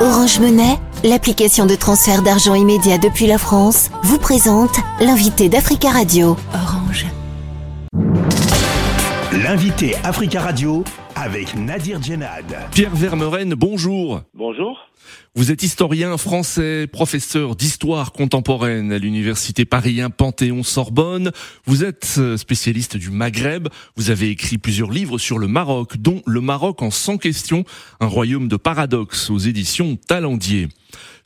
Orange Monnaie, l'application de transfert d'argent immédiat depuis la France, vous présente l'invité d'Africa Radio. L'invité Africa Radio avec Nadir Djenad. Pierre Vermeren, bonjour. Bonjour. Vous êtes historien français, professeur d'histoire contemporaine à l'université Paris 1 Panthéon-Sorbonne. Vous êtes euh, spécialiste du Maghreb. Vous avez écrit plusieurs livres sur le Maroc, dont Le Maroc en 100 questions, un royaume de paradoxes aux éditions Talendier.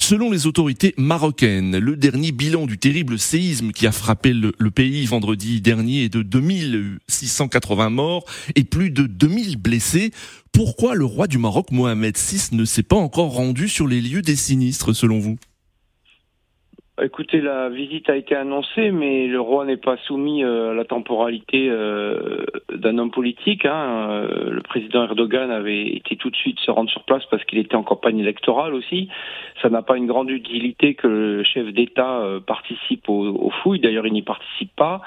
Selon les autorités marocaines, le dernier bilan du terrible séisme qui a frappé le, pays vendredi dernier est de 2680 morts et plus de 2000 blessés. Pourquoi le roi du Maroc, Mohamed VI, ne s'est pas encore rendu sur les lieux des sinistres selon vous? Écoutez, la visite a été annoncée, mais le roi n'est pas soumis euh, à la temporalité euh, d'un homme politique. Hein. Euh, le président Erdogan avait été tout de suite se rendre sur place parce qu'il était en campagne électorale aussi. Ça n'a pas une grande utilité que le chef d'État participe aux, fouilles. D'ailleurs, il n'y participe pas.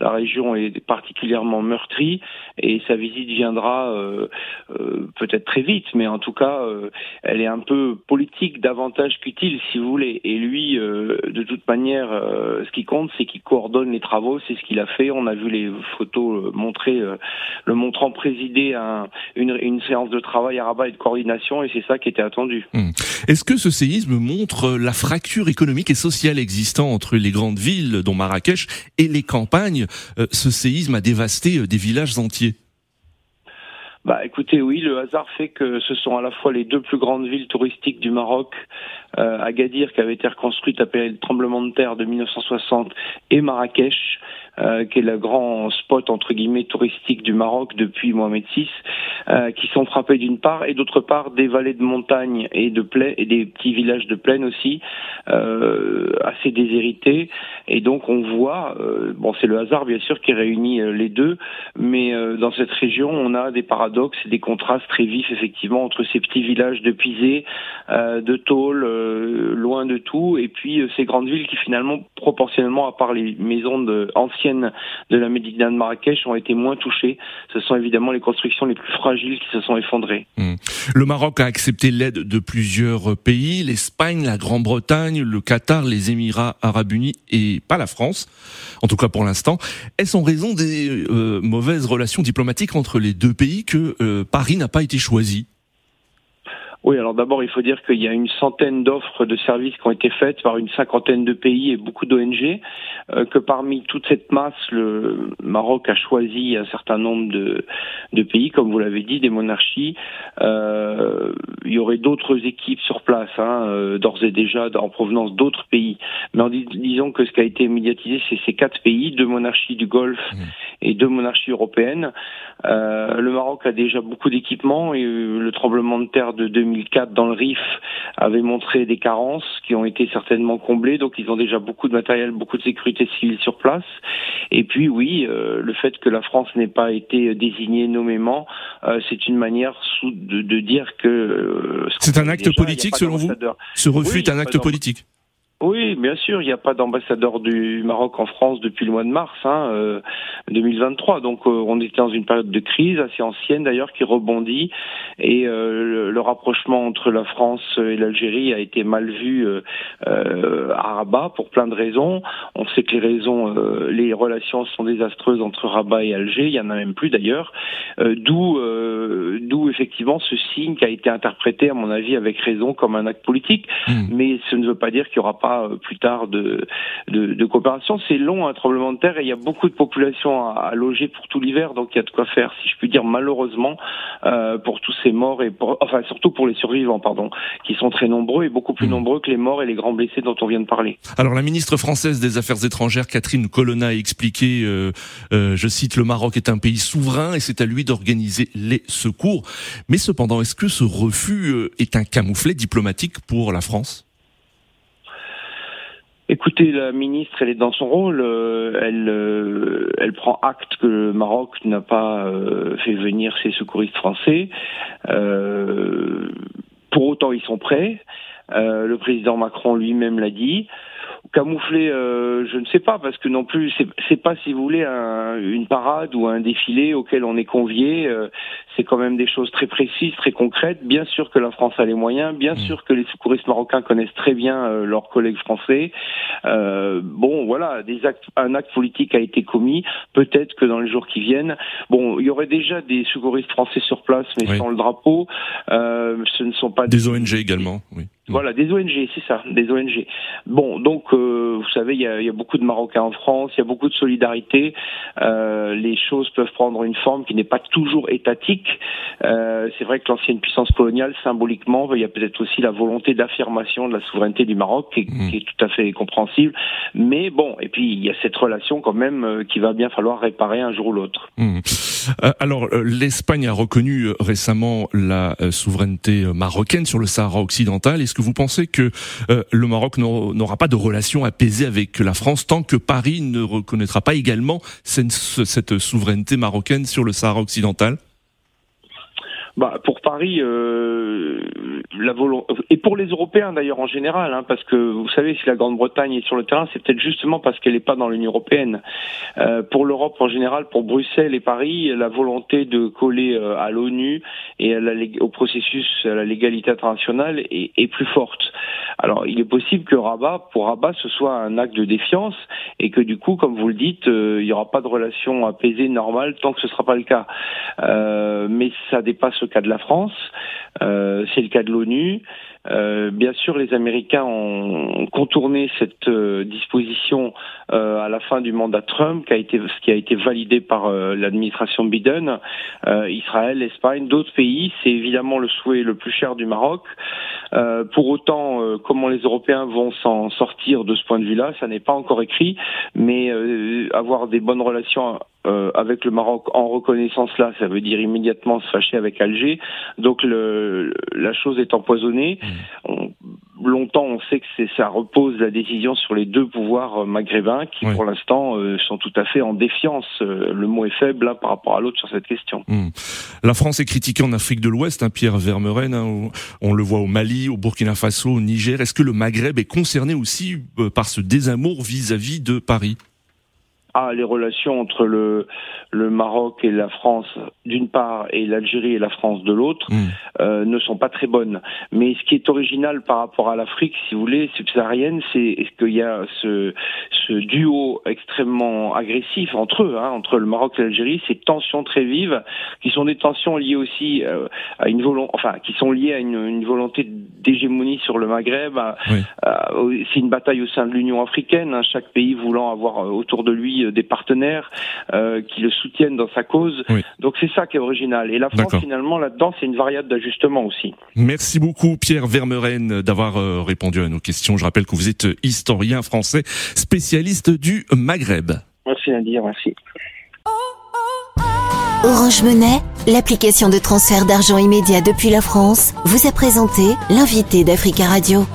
La région est particulièrement meurtrie et sa visite viendra peut-être très vite, mais en tout cas, elle est un peu politique davantage qu'utile, si vous voulez. Et lui toute manière, euh, ce qui compte, c'est qu'il coordonne les travaux. C'est ce qu'il a fait. On a vu les photos euh, montrer, euh, le montrant présider une, séance de travail à Rabat et de coordination, et c'est ça qui était attendu. Hmm. Est-ce que ce séisme montre la fracture économique et sociale existant entre les grandes villes, dont Marrakech, et les campagnes? Ce séisme a dévasté des villages entiers. Bah écoutez, oui, le hasard fait que ce sont à la fois les deux plus grandes villes touristiques du Maroc, euh, Agadir qui avait été reconstruite après le tremblement de terre de 1960 et Marrakech euh, qui est le grand spot entre guillemets touristique du Maroc depuis Mohamed VI, euh, qui sont frappés d'une part et d'autre part des vallées de montagne et de plaine et des petits villages de plaine aussi assez déshérités. Et donc on voit, euh, bon c'est le hasard bien sûr qui réunit euh, les deux, mais dans cette région on a des paradoxes et des contrastes très vifs effectivement entre ces petits villages de Pisé, de Tôle, loin de tout, et puis ces grandes villes qui finalement proportionnellement à part les maisons de, anciennes de la Médina de Marrakech ont été moins touchées. Ce sont évidemment les constructions les plus fragiles qui se sont effondrées. Hmm. Le Maroc a accepté l'aide de plusieurs pays, l'Espagne, la Grande-Bretagne, le Qatar, les Émirats arabes unis et pas la France, en tout cas pour l'instant. Est-ce en raison des euh, mauvaises relations diplomatiques entre les deux pays que euh, Paris n'a pas été choisi? Oui, alors d'abord, il faut dire qu'il y a une centaine d'offres de services qui ont été faites par une cinquantaine de pays et beaucoup d'ONG, euh, que parmi toute cette masse, le Maroc a choisi un certain nombre de, de pays, comme vous l'avez dit, des monarchies. Euh, il y aurait d'autres équipes sur place, hein, euh, d'ores et déjà en provenance d'autres pays. Mais en disons que ce qui a été médiatisé, c'est ces quatre pays, deux monarchies du Golfe mmh. et deux monarchies européennes. Le Maroc a déjà beaucoup d'équipements et le tremblement de terre de 2000 2004 dans le RIF avait montré des carences qui ont été certainement comblées. Donc ils ont déjà beaucoup de matériel, beaucoup de sécurité civile sur place. Et puis oui, euh, le fait que la France n'ait pas été désignée nommément, euh, c'est une manière de, dire que... Euh, c'est un acte politique selon vous? Ce refus est un acte politique oui, bien sûr, il n'y a pas d'ambassadeur du Maroc en France depuis le mois de mars hein, 2023. Euh, Donc euh, on était dans une période de crise assez ancienne d'ailleurs qui rebondit et euh, le, rapprochement entre la France et l'Algérie a été mal vu à Rabat pour plein de raisons. On sait que les raisons, les relations sont désastreuses entre Rabat et Alger. Il y en a même plus d'ailleurs. D'où, d'où effectivement ce signe qui a été interprété à mon avis avec raison comme un acte politique. Hmm. Mais ce ne veut pas dire qu'il n'y aura pas euh, plus tard de, de, coopération. C'est long un tremblement de terre et il y a beaucoup de population à, loger pour tout l'hiver, donc il y a de quoi faire, si je puis dire malheureusement, euh, pour tous ces morts et pour, enfin surtout pour les survivants, pardon, qui sont très nombreux et beaucoup plus mmh. nombreux que les morts et les grands blessés dont on vient de parler. Alors la ministre française des Affaires étrangères, Catherine Colonna, a expliqué, euh, je cite, le Maroc est un pays souverain et c'est à lui d'organiser les secours. Mais cependant, est-ce que ce refus est un camouflet diplomatique pour la France? Écoutez, la ministre, elle est dans son rôle. Euh, elle, euh, elle prend acte que le Maroc n'a pas euh, fait venir ses secouristes français. pour autant, ils sont prêts. le président Macron lui-même l'a dit camoufler, euh, je ne sais pas, parce que non plus, c'est pas, si vous voulez, un, une parade ou un défilé auquel on est convié. Euh, c'est quand même des choses très précises, très concrètes. Bien sûr que la France a les moyens, bien mmh. sûr que les secouristes marocains connaissent très bien euh, leurs collègues français. Euh, bon, voilà, des actes, un acte politique a été commis. Peut-être que dans les jours qui viennent, bon, il y aurait déjà des secouristes français sur place, mais sans le drapeau. Euh, ce ne sont pas des ONG également. Oui. Voilà, des ONG, c'est ça, des ONG. Bon, donc euh, vous savez, il y a, y a, beaucoup de Marocains en France, il y a beaucoup de solidarité. Euh, les choses peuvent prendre une forme qui n'est pas toujours étatique. Euh, c'est vrai que l'ancienne puissance coloniale, symboliquement, il y a peut-être aussi la volonté d'affirmation de la souveraineté du Maroc, qui, mmh. qui, est tout à fait compréhensible. Mais bon, et puis il y a cette relation quand même euh, qui va bien falloir réparer un jour ou l'autre. Mmh. Euh, alors, euh, l'Espagne a reconnu récemment la souveraineté marocaine sur le Sahara occidental. Est-ce que vous pensez que euh, le Maroc n'aura pas de relation apaisée avec la France tant que Paris ne reconnaîtra pas également cette, cette souveraineté marocaine sur le Sahara occidental? Bah, pour Paris, euh, et pour les Européens d'ailleurs en général, hein, parce que vous savez, si la Grande-Bretagne est sur le terrain, c'est peut-être justement parce qu'elle n'est pas dans l'Union européenne. Euh, pour l'Europe en général, pour Bruxelles et Paris, la volonté de coller euh, à l'ONU et au processus, à la légalité internationale est, plus forte. Alors, il est possible que Rabat, pour Rabat, ce soit un acte de défiance et que du coup, comme vous le dites, il n'y aura pas de relation apaisée normale tant que ce ne sera pas le cas. Mais ça dépasse cas de la France, c'est le cas de l'ONU revenus euh, bien sûr, les Américains ont contourné cette euh, disposition euh, à la fin du mandat Trump, qui a été, qui a été validé par l'administration Biden. Israël, l'Espagne, d'autres pays, c'est évidemment le souhait le plus cher du Maroc. pour autant, comment les Européens vont s'en sortir de ce point de vue-là, ça n'est pas encore écrit, mais avoir des bonnes relations avec le Maroc en reconnaissance là, ça veut dire immédiatement se fâcher avec Alger. Donc le, la chose est empoisonnée. On, longtemps, on sait que ça repose la décision sur les deux pouvoirs euh, maghrébins qui, pour l'instant, euh, sont tout à fait en défiance. Euh, le mot est faible là, par rapport à l'autre sur cette question. Hmm. La France est critiquée en Afrique de l'Ouest, hein, Pierre Vermeuren. Hein, on le voit au Mali, au Burkina Faso, au Niger. Est-ce que le Maghreb est concerné aussi par ce désamour vis à -vis de Paris? Ah, les relations entre le, le Maroc et la France d'une part et l'Algérie et la France de l'autre mm. euh, ne sont pas très bonnes. Mais ce qui est original par rapport à l'Afrique, si vous voulez, subsaharienne, c'est qu'il y a ce, ce duo extrêmement agressif entre eux, hein, entre le Maroc et l'Algérie, ces tensions très vives, qui sont des tensions liées aussi euh, à une volonté, enfin, qui sont liées à une, une volonté d'hégémonie sur le Maghreb. c'est une bataille au sein de l'Union africaine, hein, chaque pays voulant avoir euh, autour de lui euh, des partenaires euh, qui le soutiennent dans sa cause. Donc c'est ça qui est original. Et la France, finalement, là-dedans, c'est une variable d'ajustement aussi. Merci beaucoup, Pierre Vermeuren, d'avoir euh, répondu à nos questions. Je rappelle que vous êtes historien français, spécialiste du Maghreb. Merci Nadir, merci. Orange Monnaie, l'application de transfert d'argent immédiat depuis la France, vous a présenté l'invité d'Africa Radio.